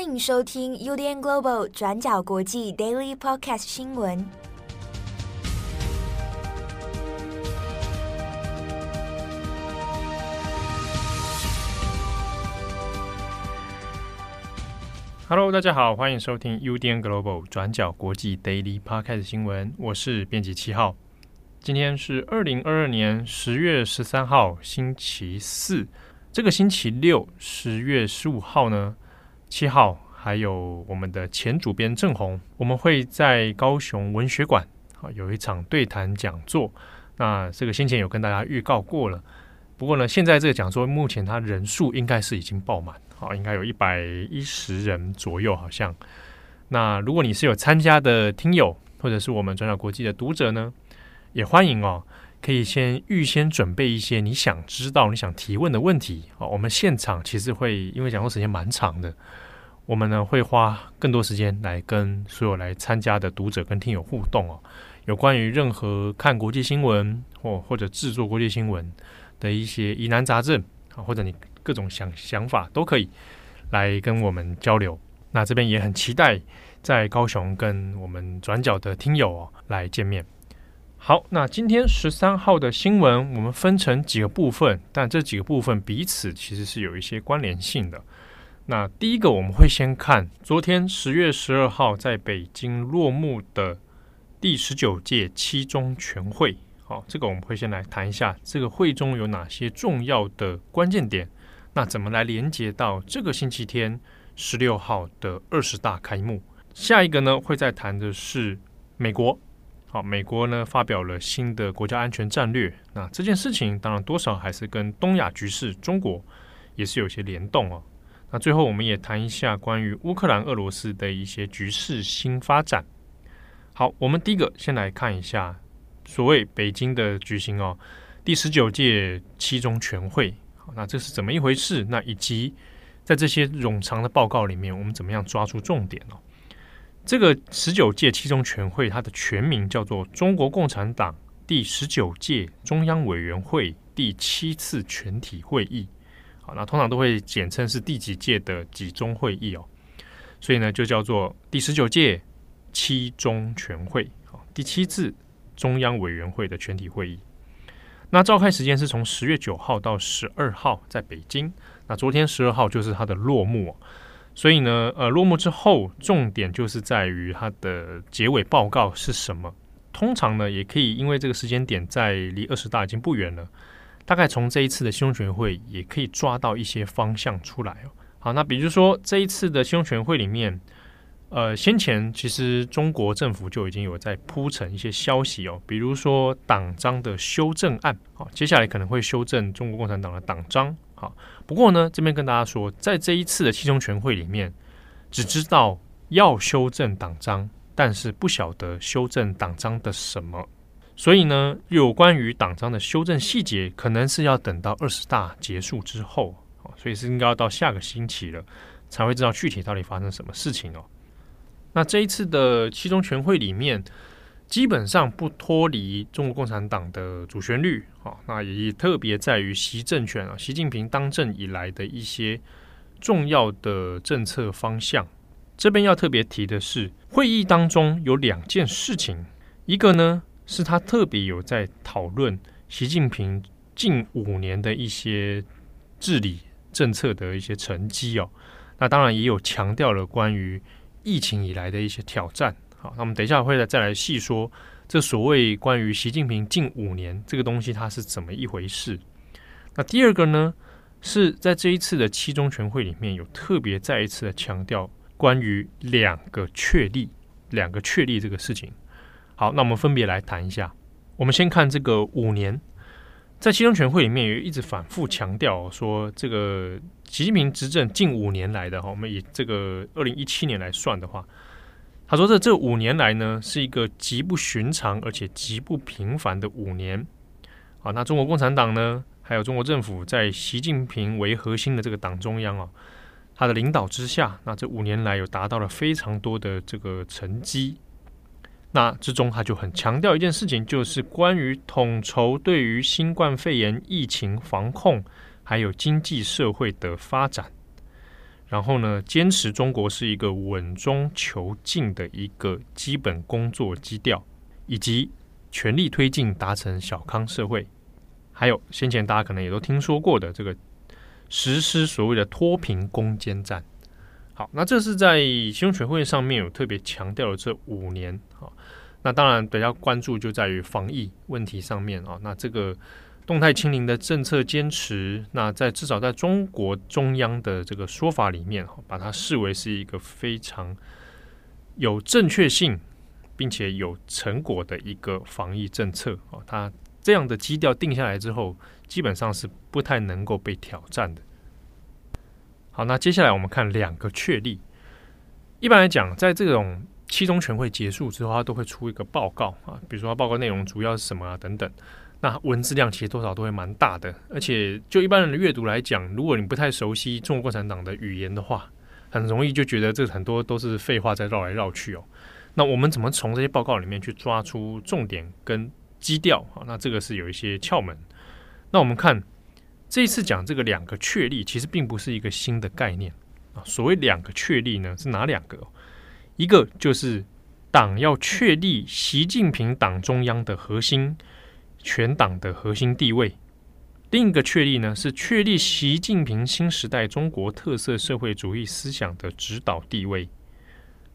欢迎收听 UDN Global 转角国际 Daily Podcast 新闻。Hello，大家好，欢迎收听 UDN Global 转角国际 Daily Podcast 新闻。我是编辑七号。今天是二零二二年十月十三号，星期四。这个星期六，十月十五号呢，七号还有我们的前主编郑红，我们会在高雄文学馆啊有一场对谈讲座。那这个先前有跟大家预告过了，不过呢，现在这个讲座目前它人数应该是已经爆满，好，应该有一百一十人左右，好像。那如果你是有参加的听友，或者是我们转角国际的读者呢，也欢迎哦。可以先预先准备一些你想知道、你想提问的问题啊。我们现场其实会因为讲座时间蛮长的，我们呢会花更多时间来跟所有来参加的读者跟听友互动哦。有关于任何看国际新闻或或者制作国际新闻的一些疑难杂症啊，或者你各种想想法都可以来跟我们交流。那这边也很期待在高雄跟我们转角的听友哦来见面。好，那今天十三号的新闻，我们分成几个部分，但这几个部分彼此其实是有一些关联性的。那第一个，我们会先看昨天十月十二号在北京落幕的第十九届七中全会。好，这个我们会先来谈一下这个会中有哪些重要的关键点，那怎么来连接到这个星期天十六号的二十大开幕。下一个呢，会再谈的是美国。好，美国呢发表了新的国家安全战略，那这件事情当然多少还是跟东亚局势、中国也是有些联动哦。那最后我们也谈一下关于乌克兰、俄罗斯的一些局势新发展。好，我们第一个先来看一下所谓北京的举行哦，第十九届七中全会。好，那这是怎么一回事？那以及在这些冗长的报告里面，我们怎么样抓住重点哦？这个十九届七中全会，它的全名叫做中国共产党第十九届中央委员会第七次全体会议。那通常都会简称是第几届的几中会议哦，所以呢，就叫做第十九届七中全会。好，第七次中央委员会的全体会议。那召开时间是从十月九号到十二号，在北京。那昨天十二号就是它的落幕。所以呢，呃，落幕之后，重点就是在于它的结尾报告是什么。通常呢，也可以因为这个时间点在离二十大已经不远了，大概从这一次的七中全会也可以抓到一些方向出来哦。好，那比如说这一次的七中全会里面，呃，先前其实中国政府就已经有在铺陈一些消息哦，比如说党章的修正案，好，接下来可能会修正中国共产党的党章。好，不过呢，这边跟大家说，在这一次的七中全会里面，只知道要修正党章，但是不晓得修正党章的什么。所以呢，有关于党章的修正细节，可能是要等到二十大结束之后，所以是应该要到下个星期了，才会知道具体到底发生什么事情哦。那这一次的七中全会里面，基本上不脱离中国共产党的主旋律，啊，那也特别在于习政权啊，习近平当政以来的一些重要的政策方向。这边要特别提的是，会议当中有两件事情，一个呢是他特别有在讨论习近平近五年的一些治理政策的一些成绩哦，那当然也有强调了关于疫情以来的一些挑战。好，那我们等一下会再再来细说这所谓关于习近平近五年这个东西它是怎么一回事。那第二个呢，是在这一次的七中全会里面有特别再一次的强调关于两个确立、两个确立这个事情。好，那我们分别来谈一下。我们先看这个五年，在七中全会里面也一直反复强调说，这个习近平执政近五年来的哈，我们以这个二零一七年来算的话。他说：“这这五年来呢，是一个极不寻常而且极不平凡的五年。啊，那中国共产党呢，还有中国政府在习近平为核心的这个党中央啊，他的领导之下，那这五年来有达到了非常多的这个成绩。那之中，他就很强调一件事情，就是关于统筹对于新冠肺炎疫情防控还有经济社会的发展。然后呢，坚持中国是一个稳中求进的一个基本工作基调，以及全力推进达成小康社会。还有先前大家可能也都听说过的这个实施所谓的脱贫攻坚战，好，那这是在七中全会上面有特别强调的这五年啊。那当然比较关注就在于防疫问题上面啊。那这个动态清零的政策坚持，那在至少在中国中央的这个说法里面，把它视为是一个非常有正确性并且有成果的一个防疫政策啊。它这样的基调定下来之后，基本上是不太能够被挑战的。好，那接下来我们看两个确立。一般来讲，在这种七中全会结束之后，它都会出一个报告啊，比如说报告内容主要是什么啊等等。那文字量其实多少都会蛮大的，而且就一般人的阅读来讲，如果你不太熟悉中国共产党的语言的话，很容易就觉得这很多都是废话在绕来绕去哦。那我们怎么从这些报告里面去抓出重点跟基调啊，那这个是有一些窍门。那我们看这一次讲这个两个确立，其实并不是一个新的概念啊。所谓两个确立呢，是哪两个？一个就是党要确立习近平党中央的核心，全党的核心地位。另一个确立呢，是确立习近平新时代中国特色社会主义思想的指导地位。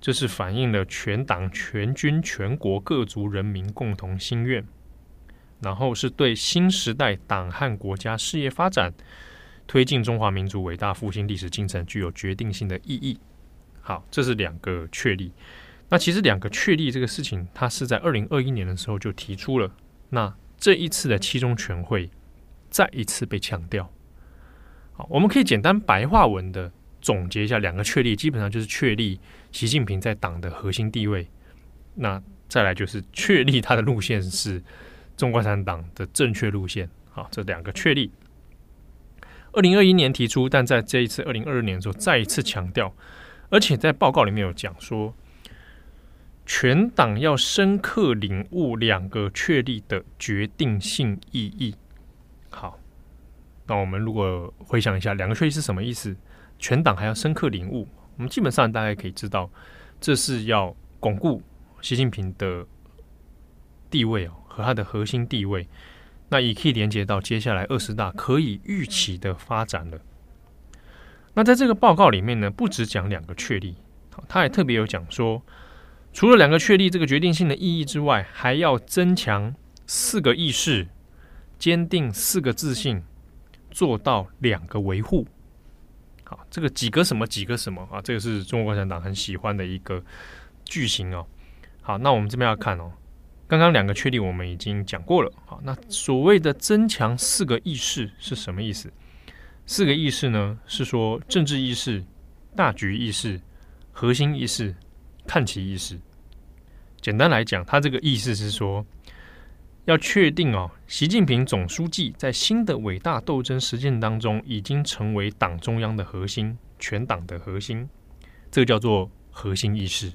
这是反映了全党全军全国各族人民共同心愿，然后是对新时代党和国家事业发展、推进中华民族伟大复兴历史进程具有决定性的意义。好，这是两个确立。那其实两个确立这个事情，它是在二零二一年的时候就提出了。那这一次的七中全会再一次被强调。好，我们可以简单白话文的。总结一下，两个确立基本上就是确立习近平在党的核心地位。那再来就是确立他的路线是中国共产党的正确路线。好，这两个确立，二零二一年提出，但在这一次二零二二年的时候再一次强调，而且在报告里面有讲说，全党要深刻领悟两个确立的决定性意义。好，那我们如果回想一下，两个确立是什么意思？全党还要深刻领悟，我们基本上大概可以知道，这是要巩固习近平的地位哦，和他的核心地位。那也可以连接到接下来二十大可以预期的发展了。那在这个报告里面呢，不只讲两个确立，他也特别有讲说，除了两个确立这个决定性的意义之外，还要增强四个意识，坚定四个自信，做到两个维护。好，这个几个什么几个什么啊？这个是中国共产党很喜欢的一个句型哦。好，那我们这边要看哦，刚刚两个确立我们已经讲过了。好，那所谓的增强四个意识是什么意思？四个意识呢，是说政治意识、大局意识、核心意识、看齐意识。简单来讲，它这个意思是说。要确定哦，习近平总书记在新的伟大斗争实践当中，已经成为党中央的核心，全党的核心，这个叫做核心意识。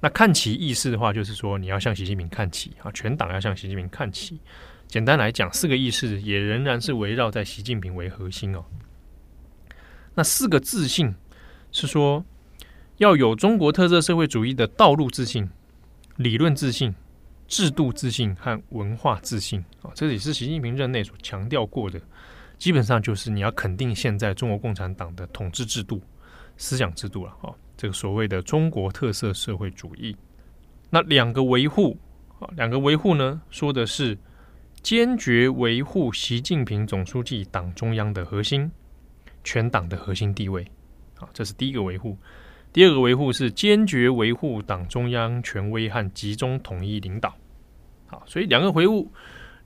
那看齐意识的话，就是说你要向习近平看齐啊，全党要向习近平看齐。简单来讲，四个意识也仍然是围绕在习近平为核心哦。那四个自信是说要有中国特色社会主义的道路自信、理论自信。制度自信和文化自信啊，这也是习近平任内所强调过的。基本上就是你要肯定现在中国共产党的统治制度、思想制度了啊。这个所谓的中国特色社会主义，那两个维护啊，两个维护呢，说的是坚决维护习近平总书记党中央的核心、全党的核心地位啊，这是第一个维护。第二个维护是坚决维护党中央权威和集中统一领导。好，所以两个维护，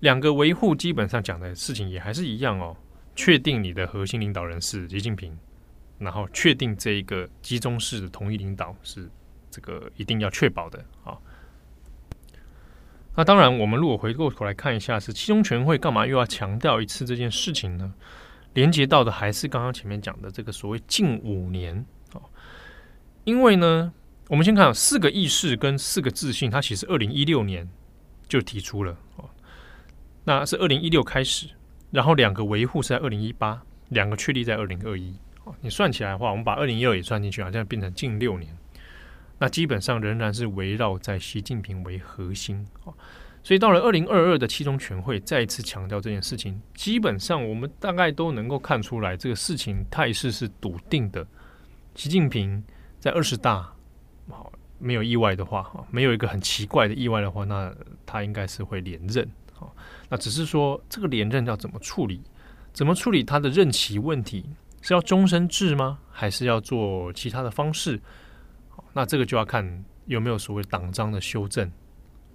两个维护基本上讲的事情也还是一样哦。确定你的核心领导人是习近平，然后确定这一个集中式的统一领导是这个一定要确保的啊。那当然，我们如果回过头来看一下，是七中全会干嘛又要强调一次这件事情呢？连接到的还是刚刚前面讲的这个所谓近五年啊。因为呢，我们先看四个意识跟四个自信，它其实二零一六年就提出了哦，那是二零一六开始，然后两个维护是在二零一八，两个确立在二零二一，你算起来的话，我们把二零一二也算进去啊，这样变成近六年。那基本上仍然是围绕在习近平为核心啊，所以到了二零二二的七中全会，再一次强调这件事情，基本上我们大概都能够看出来，这个事情态势是笃定的。习近平在二十大，好，没有意外的话，没有一个很奇怪的意外的话，那他应该是会连任啊。那只是说这个连任要怎么处理，怎么处理他的任期问题，是要终身制吗？还是要做其他的方式？那这个就要看有没有所谓党章的修正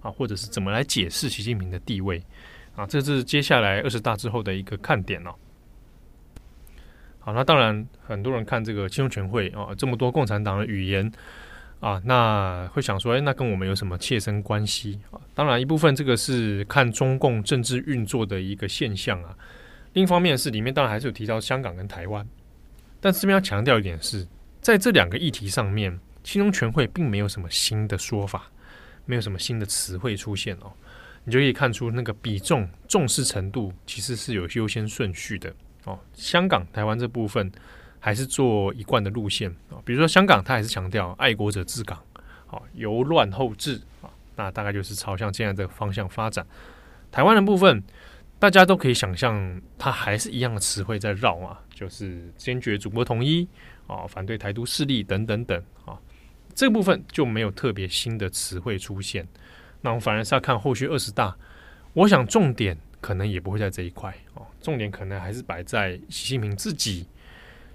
啊，或者是怎么来解释习近平的地位啊，这是接下来二十大之后的一个看点哦。好，那当然很多人看这个七中全会啊，这么多共产党的语言啊，那会想说，哎，那跟我们有什么切身关系啊？当然一部分这个是看中共政治运作的一个现象啊，另一方面是里面当然还是有提到香港跟台湾，但这边要强调一点是在这两个议题上面。七中全会并没有什么新的说法，没有什么新的词汇出现哦，你就可以看出那个比重重视程度其实是有优先顺序的哦。香港、台湾这部分还是做一贯的路线啊，比如说香港，它还是强调爱国者治港，好，由乱后治啊，那大概就是朝向现在这个方向发展。台湾的部分，大家都可以想象，它还是一样的词汇在绕啊，就是坚决祖国统一啊，反对台独势力等等等啊。这部分就没有特别新的词汇出现，那我们反而是要看后续二十大。我想重点可能也不会在这一块哦，重点可能还是摆在习近平自己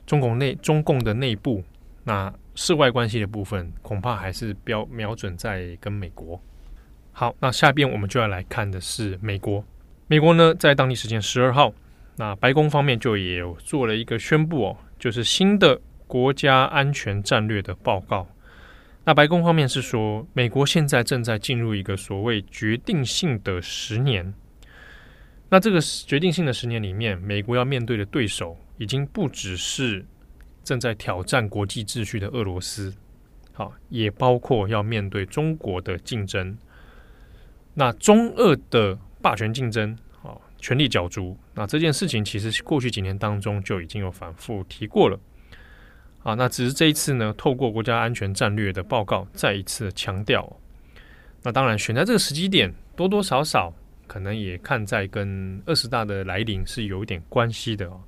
中共内中共的内部。那涉外关系的部分，恐怕还是标瞄准在跟美国。好，那下边我们就要来看的是美国。美国呢，在当地时间十二号，那白宫方面就也有做了一个宣布哦，就是新的国家安全战略的报告。那白宫方面是说，美国现在正在进入一个所谓决定性的十年。那这个决定性的十年里面，美国要面对的对手已经不只是正在挑战国际秩序的俄罗斯，好，也包括要面对中国的竞争。那中俄的霸权竞争，好，权力角逐。那这件事情其实过去几年当中就已经有反复提过了。啊，那只是这一次呢，透过国家安全战略的报告，再一次强调。那当然，选在这个时机点，多多少少可能也看在跟二十大的来临是有一点关系的哦。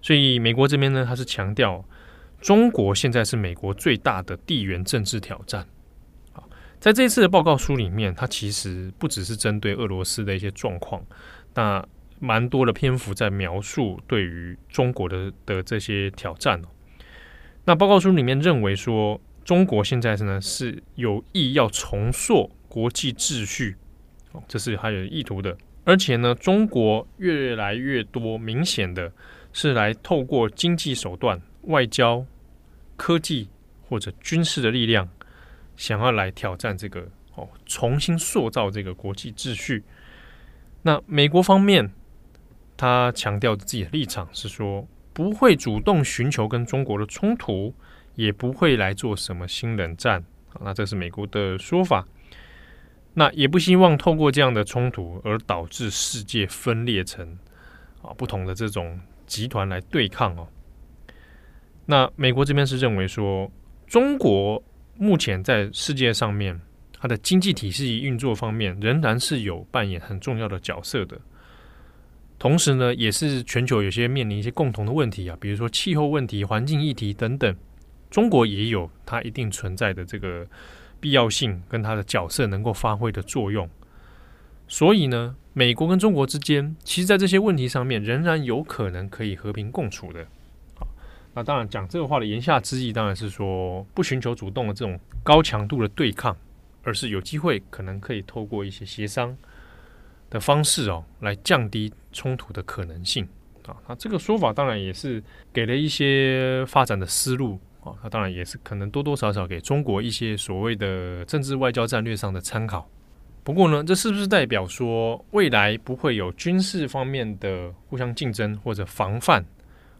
所以美国这边呢，它是强调中国现在是美国最大的地缘政治挑战。好，在这一次的报告书里面，它其实不只是针对俄罗斯的一些状况，那蛮多的篇幅在描述对于中国的的这些挑战哦。那报告书里面认为说，中国现在是呢是有意要重塑国际秩序，哦，这是还有意图的。而且呢，中国越来越多明显的是来透过经济手段、外交、科技或者军事的力量，想要来挑战这个哦，重新塑造这个国际秩序。那美国方面，他强调自己的立场是说，不会主动寻求跟中国的冲突，也不会来做什么新冷战。那这是美国的说法。那也不希望透过这样的冲突而导致世界分裂成啊不同的这种集团来对抗哦。那美国这边是认为说，中国目前在世界上面，它的经济体系运作方面仍然是有扮演很重要的角色的。同时呢，也是全球有些面临一些共同的问题啊，比如说气候问题、环境议题等等，中国也有它一定存在的这个必要性跟它的角色能够发挥的作用。所以呢，美国跟中国之间，其实在这些问题上面，仍然有可能可以和平共处的。好，那当然讲这个话的言下之意，当然是说不寻求主动的这种高强度的对抗，而是有机会可能可以透过一些协商。的方式哦，来降低冲突的可能性啊。那这个说法当然也是给了一些发展的思路啊。那当然也是可能多多少少给中国一些所谓的政治外交战略上的参考。不过呢，这是不是代表说未来不会有军事方面的互相竞争或者防范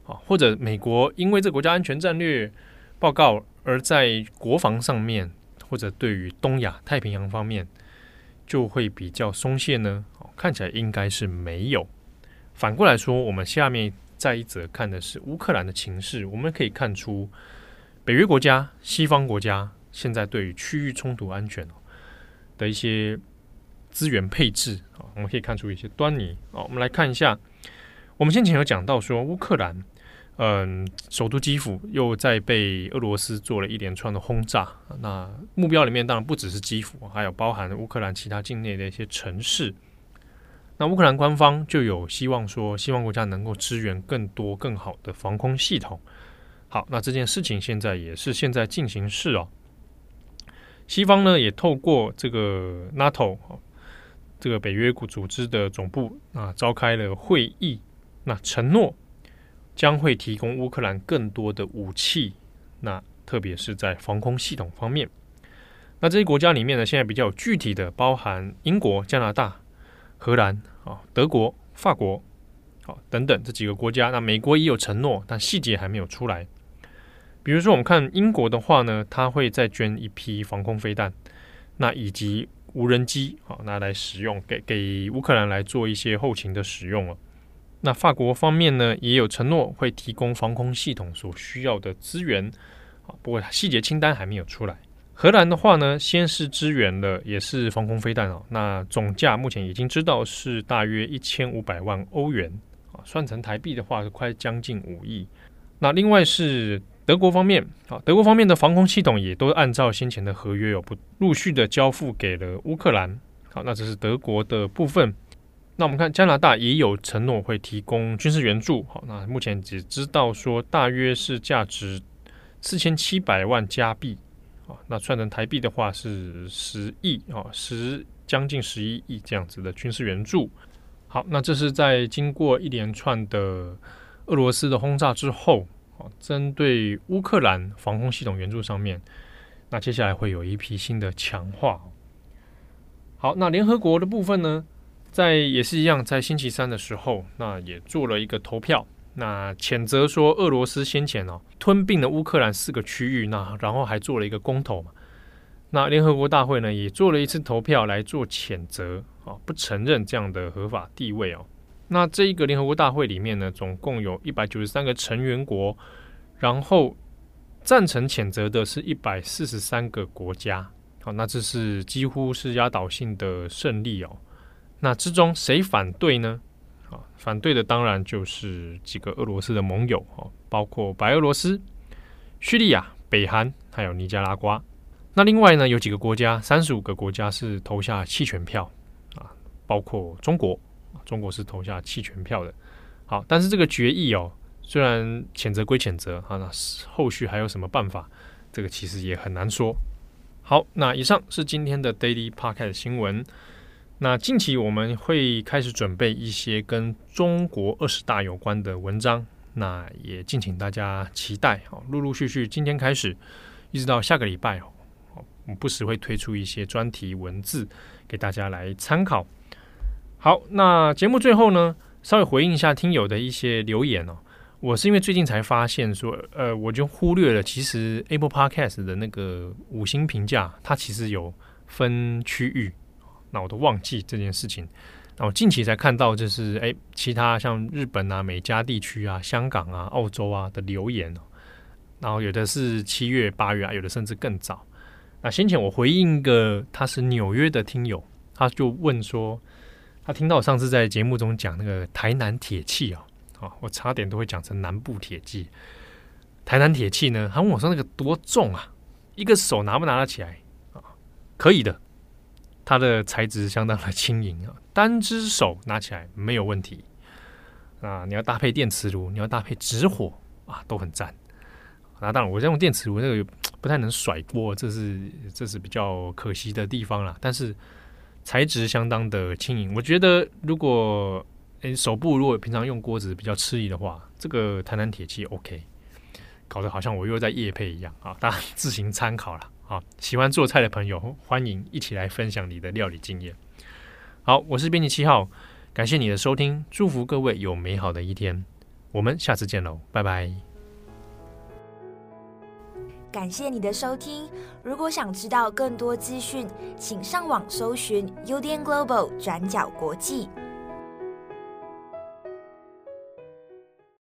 啊？或者美国因为这国家安全战略报告而在国防上面，或者对于东亚太平洋方面就会比较松懈呢？看起来应该是没有。反过来说，我们下面再一则看的是乌克兰的情势。我们可以看出，北约国家、西方国家现在对于区域冲突安全的一些资源配置啊，我们可以看出一些端倪啊。我们来看一下，我们先前有讲到说，乌克兰。嗯，首都基辅又在被俄罗斯做了一连串的轰炸。那目标里面当然不只是基辅，还有包含乌克兰其他境内的一些城市。那乌克兰官方就有希望说，西方国家能够支援更多更好的防空系统。好，那这件事情现在也是现在进行式哦。西方呢也透过这个 NATO 这个北约组织的总部啊，召开了会议，那承诺。将会提供乌克兰更多的武器，那特别是在防空系统方面。那这些国家里面呢，现在比较具体的包含英国、加拿大、荷兰啊、德国、法国，好等等这几个国家。那美国也有承诺，但细节还没有出来。比如说，我们看英国的话呢，它会再捐一批防空飞弹，那以及无人机，好拿来使用，给给乌克兰来做一些后勤的使用了。那法国方面呢，也有承诺会提供防空系统所需要的资源，啊，不过细节清单还没有出来。荷兰的话呢，先是支援了，也是防空飞弹哦。那总价目前已经知道是大约一千五百万欧元，啊，算成台币的话是快将近五亿。那另外是德国方面，啊，德国方面的防空系统也都按照先前的合约有不陆续的交付给了乌克兰。好，那这是德国的部分。那我们看加拿大也有承诺会提供军事援助，好，那目前只知道说大约是价值四千七百万加币，啊，那算成台币的话是十亿啊，十将近十一亿这样子的军事援助。好，那这是在经过一连串的俄罗斯的轰炸之后，啊，针对乌克兰防空系统援助上面，那接下来会有一批新的强化。好，那联合国的部分呢？在也是一样，在星期三的时候，那也做了一个投票，那谴责说俄罗斯先前哦吞并了乌克兰四个区域，那然后还做了一个公投嘛，那联合国大会呢也做了一次投票来做谴责啊，不承认这样的合法地位哦。那这一个联合国大会里面呢，总共有一百九十三个成员国，然后赞成谴责的是一百四十三个国家，好，那这是几乎是压倒性的胜利哦。那之中谁反对呢？反对的当然就是几个俄罗斯的盟友哦，包括白俄罗斯、叙利亚、北韩，还有尼加拉瓜。那另外呢，有几个国家，三十五个国家是投下弃权票啊，包括中国，中国是投下弃权票的。好，但是这个决议哦，虽然谴责归谴责啊，那后续还有什么办法？这个其实也很难说。好，那以上是今天的 Daily Podcast 新闻。那近期我们会开始准备一些跟中国二十大有关的文章，那也敬请大家期待哦。陆陆续续，今天开始一直到下个礼拜哦，我们不时会推出一些专题文字给大家来参考。好，那节目最后呢，稍微回应一下听友的一些留言哦。我是因为最近才发现说，呃，我就忽略了，其实 Apple Podcast 的那个五星评价，它其实有分区域。那我都忘记这件事情，那我近期才看到，就是诶，其他像日本啊、美加地区啊、香港啊、澳洲啊的留言哦，然后有的是七月、八月啊，有的甚至更早。那先前我回应一个他是纽约的听友，他就问说，他听到我上次在节目中讲那个台南铁器啊，啊，我差点都会讲成南部铁器。台南铁器呢，他问我说那个多重啊？一个手拿不拿得起来啊？可以的。它的材质相当的轻盈啊，单只手拿起来没有问题啊。你要搭配电磁炉，你要搭配直火啊，都很赞。那当然，我在用电磁炉那个 不太能甩锅，这是这是比较可惜的地方啦。但是材质相当的轻盈，我觉得如果诶手部如果平常用锅子比较吃力的话，这个台南铁器 OK，搞得好像我又在夜配一样啊，大家自行参考啦。好，喜欢做菜的朋友，欢迎一起来分享你的料理经验。好，我是编辑七号，感谢你的收听，祝福各位有美好的一天，我们下次见喽，拜拜。感谢你的收听，如果想知道更多资讯，请上网搜寻 UDN Global 转角国际。